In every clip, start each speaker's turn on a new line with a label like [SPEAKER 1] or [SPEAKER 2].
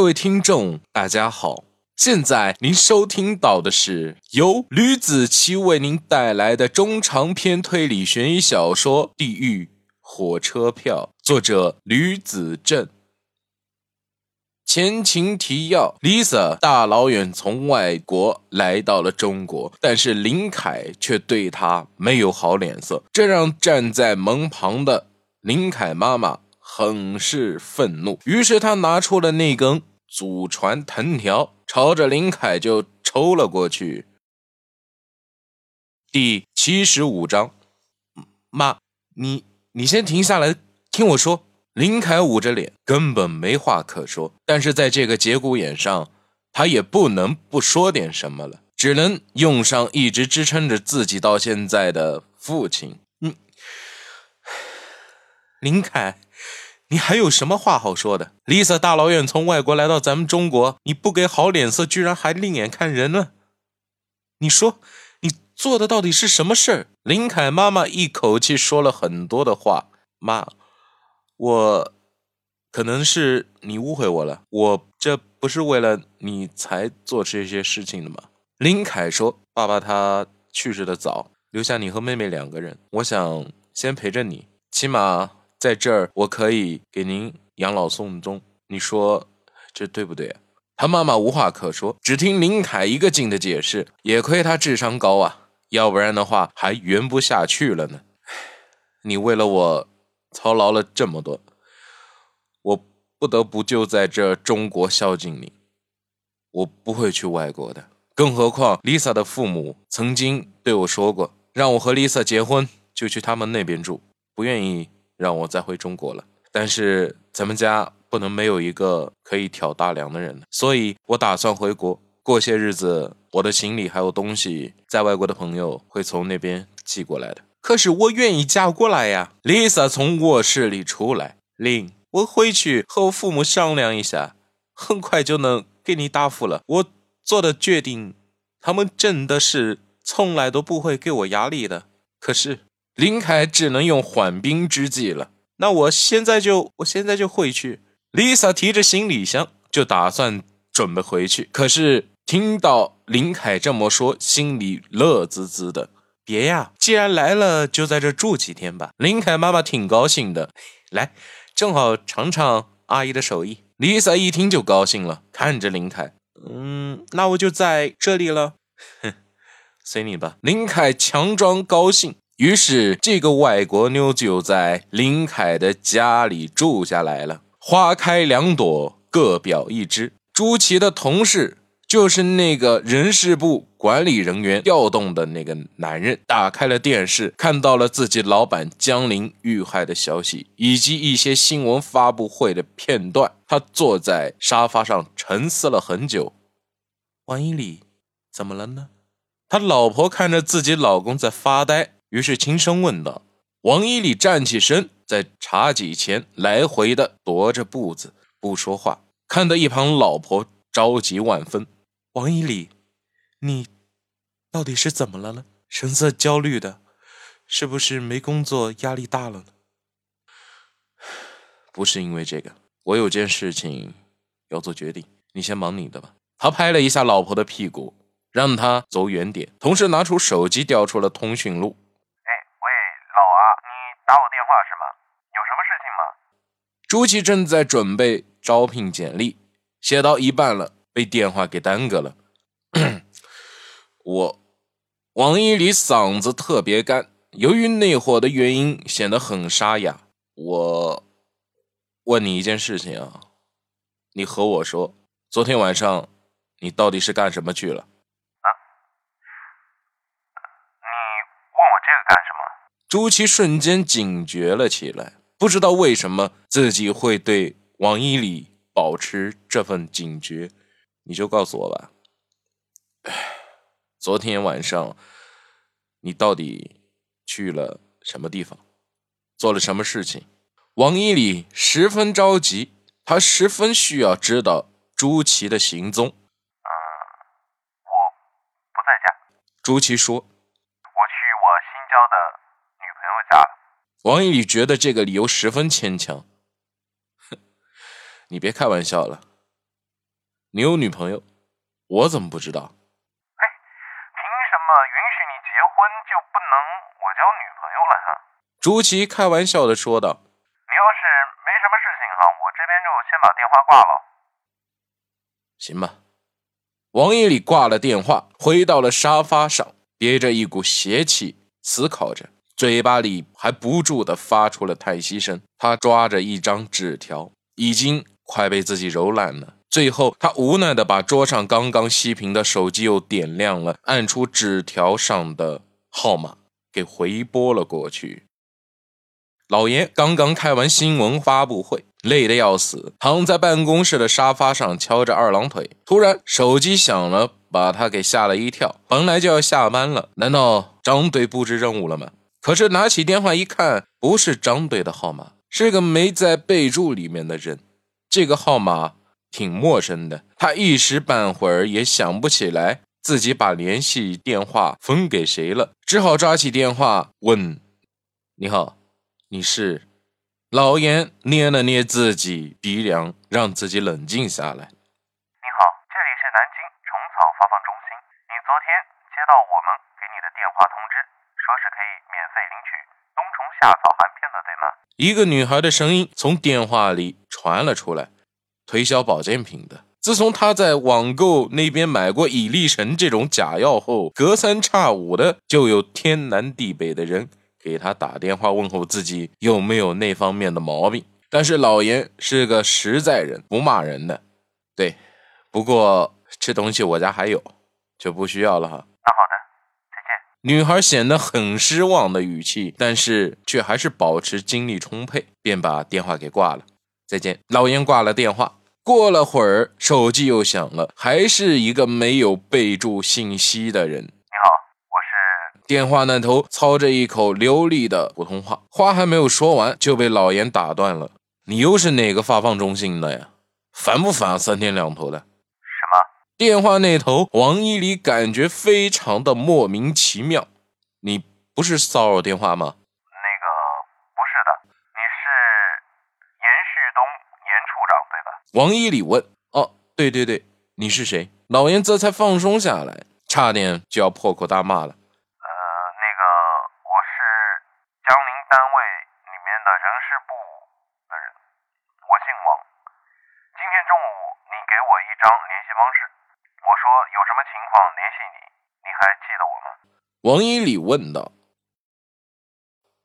[SPEAKER 1] 各位听众，大家好！现在您收听到的是由吕子奇为您带来的中长篇推理悬疑小说《地狱火车票》，作者吕子正。前情提要：Lisa 大老远从外国来到了中国，但是林凯却对她没有好脸色，这让站在门旁的林凯妈妈很是愤怒。于是她拿出了那根祖传藤条，朝着林凯就抽了过去。第七十五章，妈，你你先停下来听我说。林凯捂着脸，根本没话可说。但是在这个节骨眼上，他也不能不说点什么了，只能用上一直支撑着自己到现在的父亲。嗯，林凯，你还有什么话好说的？Lisa 大老远从外国来到咱们中国，你不给好脸色，居然还另眼看人呢？你说，你做的到底是什么事儿？林凯妈妈一口气说了很多的话，妈。我可能是你误会我了，我这不是为了你才做这些事情的吗？林凯说：“爸爸他去世的早，留下你和妹妹两个人，我想先陪着你，起码在这儿我可以给您养老送终。你说这对不对？”他妈妈无话可说，只听林凯一个劲的解释。也亏他智商高啊，要不然的话还圆不下去了呢。你为了我。操劳了这么多，我不得不就在这中国孝敬你。我不会去外国的，更何况 Lisa 的父母曾经对我说过，让我和 Lisa 结婚就去他们那边住，不愿意让我再回中国了。但是咱们家不能没有一个可以挑大梁的人，所以我打算回国过些日子。我的行李还有东西，在外国的朋友会从那边寄过来的。可是我愿意嫁过来呀！Lisa 从卧室里出来，林，我回去和我父母商量一下，很快就能给你答复了。我做的决定，他们真的是从来都不会给我压力的。可是林凯只能用缓兵之计了。那我现在就，我现在就回去。Lisa 提着行李箱就打算准备回去，可是听到林凯这么说，心里乐滋滋的。别呀！既然来了，就在这住几天吧。林凯妈妈挺高兴的，来，正好尝尝阿姨的手艺。Lisa 一听就高兴了，看着林凯，嗯，那我就在这里了。哼，随你吧。林凯强装高兴，于是这个外国妞就在林凯的家里住下来了。花开两朵，各表一枝。朱琪的同事。就是那个人事部管理人员调动的那个男人，打开了电视，看到了自己老板江林遇害的消息，以及一些新闻发布会的片段。他坐在沙发上沉思了很久。王一礼，怎么了呢？他老婆看着自己老公在发呆，于是轻声问道。王一礼站起身，在茶几前来回的踱着步子，不说话，看得一旁老婆着急万分。王一礼，你到底是怎么了呢？神色焦虑的，是不是没工作，压力大了呢？不是因为这个，我有件事情要做决定，你先忙你的吧。他拍了一下老婆的屁股，让他走远点，同时拿出手机调出了通讯录。
[SPEAKER 2] 话是吗？有什么事情吗？
[SPEAKER 1] 朱琪正在准备招聘简历，写到一半了。被电话给耽搁了。我王一礼嗓子特别干，由于内火的原因显得很沙哑。我问你一件事情啊，你和我说，昨天晚上你到底是干什么去了？啊？
[SPEAKER 2] 你问我这个干什么？
[SPEAKER 1] 朱琪瞬间警觉了起来，不知道为什么自己会对王一礼保持这份警觉。你就告诉我吧，昨天晚上你到底去了什么地方，做了什么事情？王一礼十分着急，他十分需要知道朱琪的行踪。
[SPEAKER 2] 嗯，我不在家。
[SPEAKER 1] 朱琪说：“我
[SPEAKER 2] 去我新交的女朋友家了。”
[SPEAKER 1] 王一礼觉得这个理由十分牵强。哼，你别开玩笑了。你有女朋友，我怎么不知道？
[SPEAKER 2] 哎，凭什么允许你结婚就不能我交女朋友了哈？
[SPEAKER 1] 朱琪开玩笑的说道。
[SPEAKER 2] 你要是没什么事情哈，我这边就先把电话挂了。
[SPEAKER 1] 行吧。王一礼挂了电话，回到了沙发上，憋着一股邪气，思考着，嘴巴里还不住的发出了叹息声。他抓着一张纸条，已经快被自己揉烂了。最后，他无奈的把桌上刚刚熄屏的手机又点亮了，按出纸条上的号码，给回拨了过去。老严刚刚开完新闻发布会。累得要死，躺在办公室的沙发上敲着二郎腿。突然，手机响了，把他给吓了一跳。本来就要下班了，难道张队布置任务了吗？可是拿起电话一看，不是张队的号码，是个没在备注里面的人。这个号码挺陌生的，他一时半会儿也想不起来自己把联系电话分给谁了，只好抓起电话问：“你好，你是？”老严捏了捏自己鼻梁，让自己冷静下来。
[SPEAKER 2] 你好，这里是南京虫草发放中心。你昨天接到我们给你的电话通知，说是可以免费领取冬虫夏草含片的，对吗？
[SPEAKER 1] 一个女孩的声音从电话里传了出来，推销保健品的。自从她在网购那边买过蚁力神这种假药后，隔三差五的就有天南地北的人。给他打电话问候自己有没有那方面的毛病，但是老严是个实在人，不骂人的。对，不过这东西我家还有，就不需要了哈。
[SPEAKER 2] 那好的，
[SPEAKER 1] 女孩显得很失望的语气，但是却还是保持精力充沛，便把电话给挂了。再见。老严挂了电话，过了会儿，手机又响了，还是一个没有备注信息的人。你好，我是电话那头操着一口流利的普通话，话还没有说完就被老严打断了。你又是哪个发放中心的呀？烦不烦？啊三天两头的。电话那头，王一礼感觉非常的莫名其妙。你不是骚扰电话吗？
[SPEAKER 2] 那个不是的，你是严旭东严处长对吧？
[SPEAKER 1] 王一礼问。哦，对对对，你是谁？老严这才放松下来，差点就要破口大骂了。王一礼问道：“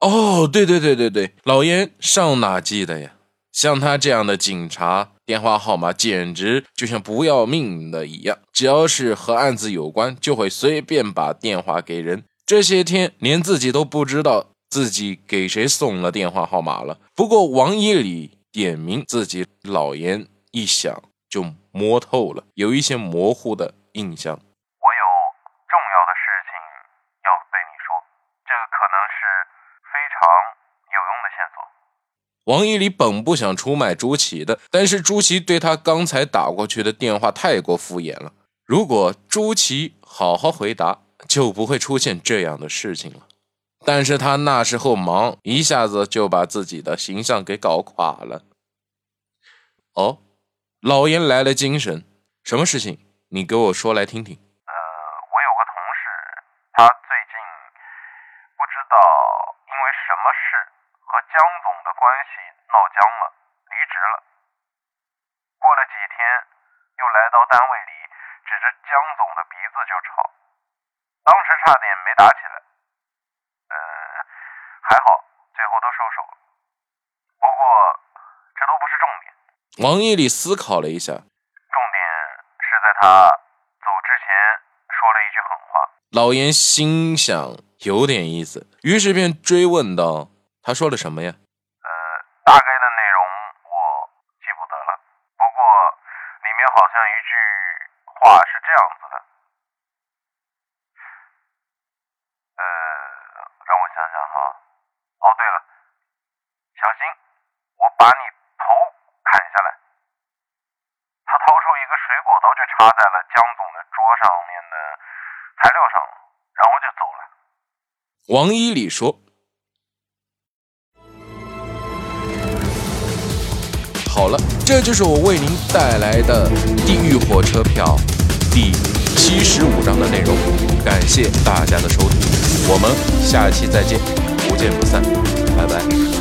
[SPEAKER 1] 哦，对对对对对，老严上哪记得呀？像他这样的警察，电话号码简直就像不要命的一样，只要是和案子有关，就会随便把电话给人。这些天连自己都不知道自己给谁送了电话号码了。不过王一礼点名自己，老严一想就摸透了，有一些模糊的印象。”王一礼本不想出卖朱祁的，但是朱祁对他刚才打过去的电话太过敷衍了。如果朱祁好好回答，就不会出现这样的事情了。但是他那时候忙，一下子就把自己的形象给搞垮了。哦，老严来了精神，什么事情？你给我说来听听。
[SPEAKER 2] 呃，我有个同事，他最近不知道因为什么事和江总。关系闹僵了，离职了。过了几天，又来到单位里，指着江总的鼻子就吵，当时差点没打起来。呃，还好最后都收手了。不过这都不是重点。
[SPEAKER 1] 王毅里思考了一下，
[SPEAKER 2] 重点是在他走之前说了一句狠话。
[SPEAKER 1] 老严心想有点意思，于是便追问道：“他说了什么呀？”
[SPEAKER 2] 大概的内容我记不得了，不过里面好像一句话是这样子的，呃，让我想想哈。哦，对了，小心我把你头砍下来。他掏出一个水果刀，就插在了江总的桌上面的材料上，然后就走了。
[SPEAKER 1] 王一礼说。好了，这就是我为您带来的《地狱火车票》第七十五章的内容。感谢大家的收听，我们下期再见，不见不散，拜拜。